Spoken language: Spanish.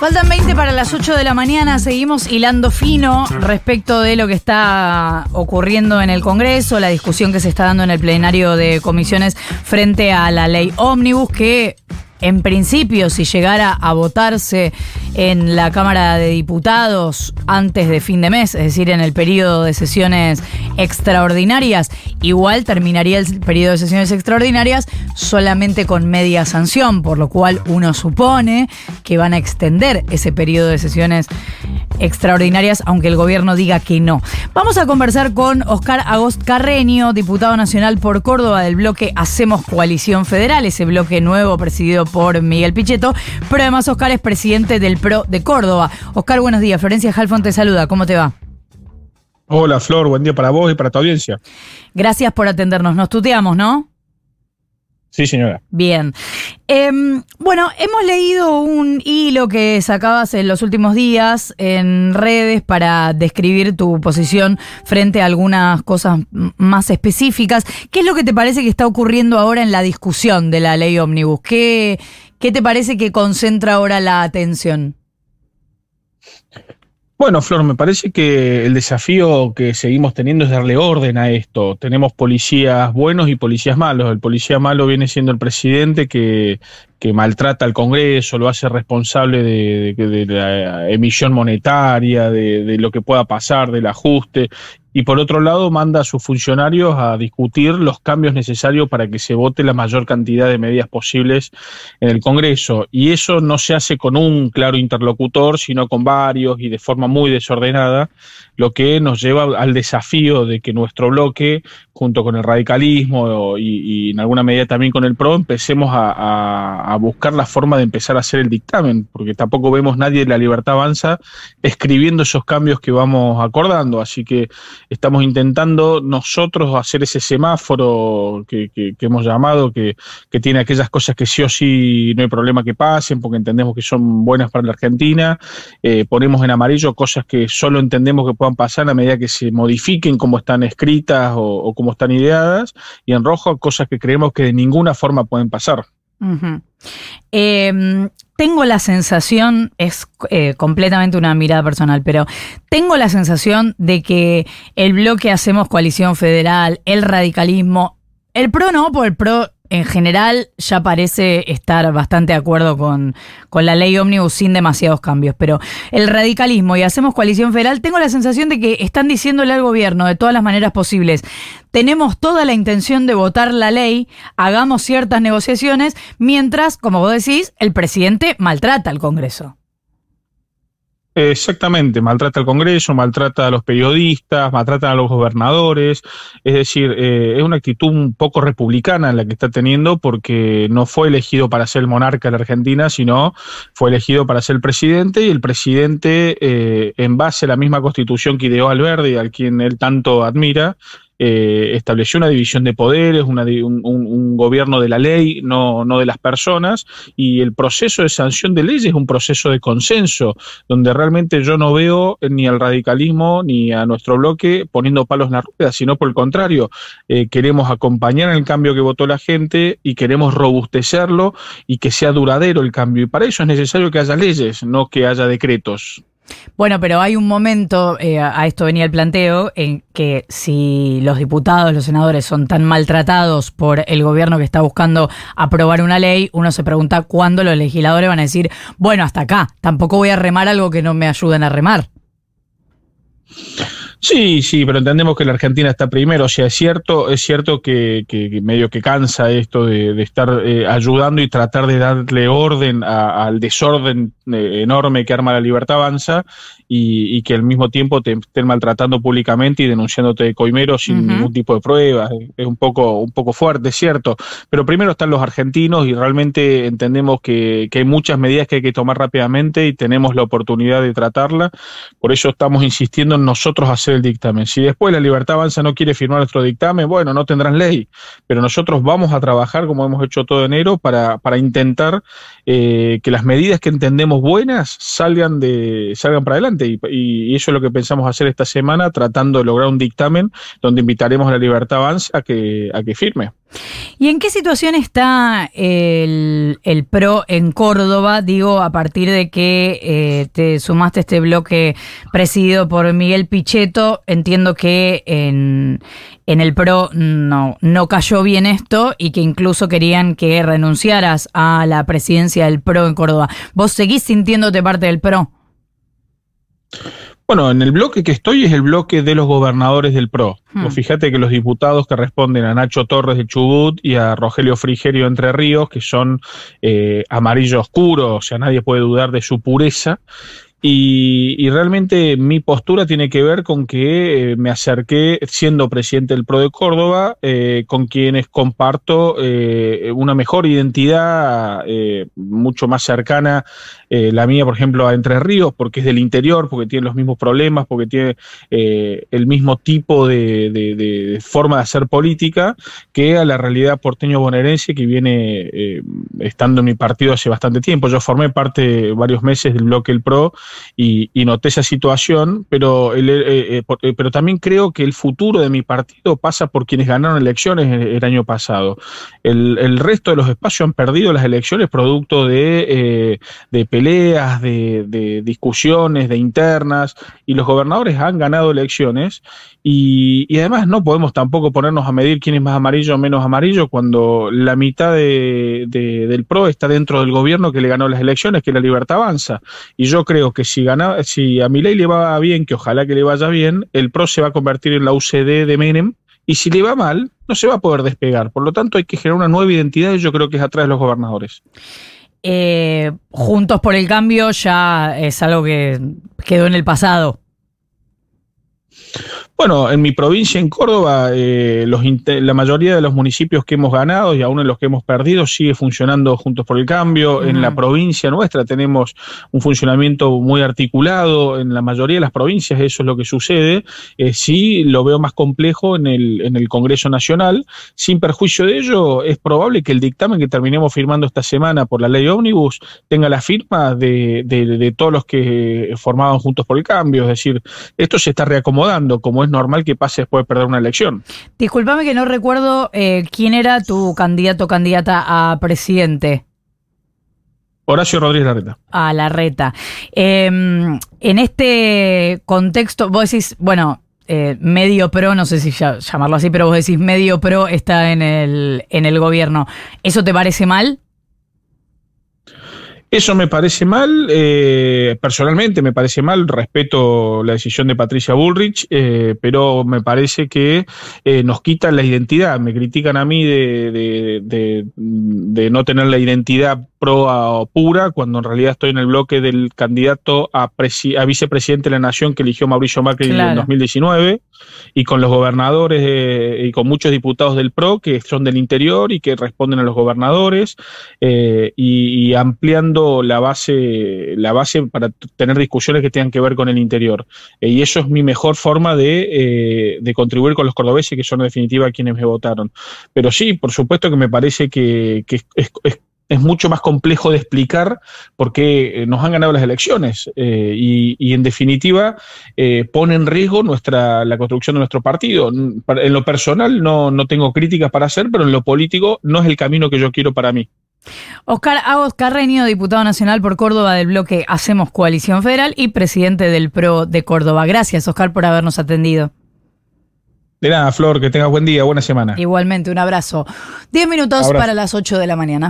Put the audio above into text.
Faltan 20 para las 8 de la mañana, seguimos hilando fino respecto de lo que está ocurriendo en el Congreso, la discusión que se está dando en el plenario de comisiones frente a la ley ómnibus que en principio, si llegara a votarse en la Cámara de Diputados antes de fin de mes, es decir, en el periodo de sesiones extraordinarias, igual terminaría el periodo de sesiones extraordinarias solamente con media sanción, por lo cual uno supone que van a extender ese periodo de sesiones extraordinarias, aunque el gobierno diga que no. Vamos a conversar con Oscar Agost Carreño, diputado nacional por Córdoba del bloque Hacemos Coalición Federal, ese bloque nuevo presidido por Miguel Pichetto, pero además Oscar es presidente del PRO de Córdoba. Oscar, buenos días. Florencia Halfon te saluda. ¿Cómo te va? Hola Flor, buen día para vos y para tu audiencia. Gracias por atendernos. Nos tuteamos, ¿no? Sí, señora. Bien. Em, bueno, hemos leído un hilo que sacabas en los últimos días en redes para describir tu posición frente a algunas cosas más específicas. ¿Qué es lo que te parece que está ocurriendo ahora en la discusión de la ley ómnibus? ¿Qué, qué te parece que concentra ahora la atención? Bueno, Flor, me parece que el desafío que seguimos teniendo es darle orden a esto. Tenemos policías buenos y policías malos. El policía malo viene siendo el presidente que, que maltrata al Congreso, lo hace responsable de, la emisión monetaria, de, de, lo que pueda pasar, del ajuste, y por otro lado manda a sus funcionarios a discutir los cambios necesarios para que se vote la mayor cantidad de medidas posibles en el Congreso. Y eso no se hace con un claro interlocutor, sino con varios y de forma muy desordenada, lo que nos lleva al desafío de que nuestro bloque, junto con el radicalismo y, en alguna medida también con el PRO, empecemos a, buscar la forma de empezar a hacer el dictamen, porque tampoco vemos nadie de la libertad avanza escribiendo esos cambios que vamos acordando. Así que estamos intentando nosotros hacer ese semáforo que, hemos llamado, que, tiene aquellas cosas que sí o sí no hay problema que pasen, porque entendemos que son buenas para la Argentina. Eh, ponemos en amarillo cosas que solo entendemos que puedan pasar a medida que se modifiquen como están escritas o, como están ideadas, y en rojo cosas que creemos que de ninguna forma pueden pasar. Tengo la sensación, es eh, completamente una mirada personal, pero tengo la sensación de que el bloque Hacemos Coalición Federal, el radicalismo, el PRO no, por el PRO en general ya parece estar bastante de acuerdo con, con, la ley ómnibus sin demasiados cambios, pero el radicalismo y hacemos coalición federal, tengo la sensación de que están diciéndole al gobierno de todas las maneras posibles, tenemos toda la intención de votar la ley, hagamos ciertas negociaciones, mientras, como vos decís, el presidente maltrata al Congreso. Exactamente, maltrata al Congreso, maltrata a los periodistas, maltrata a los gobernadores, es decir, eh, es una actitud un poco republicana la que está teniendo porque no fue elegido para ser el monarca de la Argentina, sino fue elegido para ser el presidente y el presidente, eh, en base a la misma constitución que ideó Alberdi, al quien él tanto admira, eh, estableció una división de poderes, un, un, gobierno de la ley, no, no de las personas, y el proceso de sanción de leyes es un proceso de consenso, donde realmente yo no veo ni al radicalismo ni a nuestro bloque poniendo palos en la rueda, sino por el contrario, eh, queremos acompañar el cambio que votó la gente y queremos robustecerlo y que sea duradero el cambio. Y para eso es necesario que haya leyes, no que haya decretos. Bueno, pero hay un momento, eh, a esto venía el planteo, en que si los diputados, los senadores son tan maltratados por el gobierno que está buscando aprobar una ley, uno se pregunta cuándo los legisladores van a decir, bueno, hasta acá, tampoco voy a remar algo que no me ayuden a remar. Sí, sí, pero entendemos que la Argentina está primero. O sea, es cierto, es cierto que, medio que cansa esto de, estar eh, ayudando y tratar de darle orden al desorden enorme que arma la libertad avanza y, que al mismo tiempo te estén maltratando públicamente y denunciándote de coimero sin ningún tipo de pruebas. Es un poco, un poco fuerte, cierto. Pero primero están los argentinos y realmente entendemos que, que hay muchas medidas que hay que tomar rápidamente y tenemos la oportunidad de tratarla. Por eso estamos insistiendo en nosotros hacer el dictamen. Si después la Libertad Avanza no quiere firmar nuestro dictamen, bueno, no tendrán ley, pero nosotros vamos a trabajar como hemos hecho todo enero para, para intentar eh, que las medidas que entendemos buenas salgan, de, salgan para adelante y, eso es lo que pensamos hacer esta semana tratando de lograr un dictamen donde invitaremos a la Libertad Avanza a que, a que firme. ¿Y en qué situación está el, PRO en Córdoba? Digo, a partir de que eh, te sumaste a este bloque presidido por Miguel Pichetto, entiendo que en, en el PRO no, no cayó bien esto y que incluso querían que renunciaras a la presidencia del PRO en Córdoba. ¿Vos seguís sintiéndote parte del PRO? Bueno, en el bloque que estoy es el bloque de los gobernadores del PRO. Hmm. fíjate que los diputados que responden a Nacho Torres de Chubut y a Rogelio Frigerio Entre Ríos, que son eh, amarillo oscuro, o sea, nadie puede dudar de su pureza, y, realmente mi postura tiene que ver con que eh, me acerqué, siendo presidente del PRO de Córdoba, eh, con quienes comparto eh, una mejor identidad, mucho más cercana, la mía, por ejemplo, a Entre Ríos, porque es del interior, porque tiene los mismos problemas, porque tiene el mismo tipo de, forma de hacer política que a la realidad porteño bonaerense que viene estando en mi partido hace bastante tiempo. Yo formé parte varios meses del bloque El PRO y, noté esa situación, pero, eh, eh, eh, pero también creo que el futuro de mi partido pasa por quienes ganaron elecciones el, año pasado. El, resto de los espacios han perdido las elecciones producto de, peleas, de, discusiones, de internas, y los gobernadores han ganado elecciones, y, además no podemos tampoco ponernos a medir quién es más amarillo o menos amarillo cuando la mitad del PRO está dentro del gobierno que le ganó las elecciones, que la libertad avanza. Y yo creo que si, gana, si a Milei le va bien, que ojalá que le vaya bien, el PRO se va a convertir en la UCD de Menem, y si le va mal, no se va a poder despegar. Por lo tanto, hay que generar una nueva identidad y yo creo que es atrás de los gobernadores. Eh, Juntos por el Cambio ya es algo que quedó en el pasado. Bueno, en mi provincia, en Córdoba, eh, la mayoría de los municipios que hemos ganado y aún en los que hemos perdido sigue funcionando juntos por el cambio. En la provincia nuestra tenemos un funcionamiento muy articulado. En la mayoría de las provincias eso es lo que sucede. Eh, sí lo veo más complejo en el, en el Congreso Nacional. Sin perjuicio de ello, es probable que el dictamen que terminemos firmando esta semana por la ley ómnibus tenga la firma de, de todos los que formaban juntos por el cambio. Es decir, esto se está reacomodando como es normal que pase después de perder una elección. Disculpame que no recuerdo eh, quién era tu candidato o candidata a presidente. Horacio Rodríguez Larreta. A Larreta. Em, en este contexto, vos decís, bueno, eh, medio pro, no sé si llamarlo así, pero vos decís medio pro está en el, en el gobierno. ¿Eso te parece mal? Eso me parece mal, eh, personalmente me parece mal, respeto la decisión de Patricia Bullrich, eh, pero me parece que eh, nos quitan la identidad, me critican a mí de, de, no tener la identidad pro pura, cuando en realidad estoy en el bloque del candidato a, a vicepresidente de la Nación que eligió Mauricio Macri en 2019 y con los gobernadores y con muchos diputados del PRO que son del interior y que responden a los gobernadores y, ampliando la base, la base para tener discusiones que tengan que ver con el interior. Eh, y eso es mi mejor forma de, de, contribuir con los cordobeses, que son en definitiva quienes me votaron. Pero sí, por supuesto que me parece que, es es mucho más complejo de explicar porque eh, nos han ganado las elecciones eh, y, en definitiva eh, pone en riesgo nuestra, la construcción de nuestro partido. En lo personal no, no tengo críticas para hacer, pero en lo político no es el camino que yo quiero para mí. Oscar Agos Carreño, diputado nacional por Córdoba del bloque Hacemos Coalición Federal y presidente del PRO de Córdoba. Gracias, Oscar, por habernos atendido. De nada, Flor, que tengas buen día, buena semana. Igualmente, un abrazo. Diez minutos para las ocho de la mañana.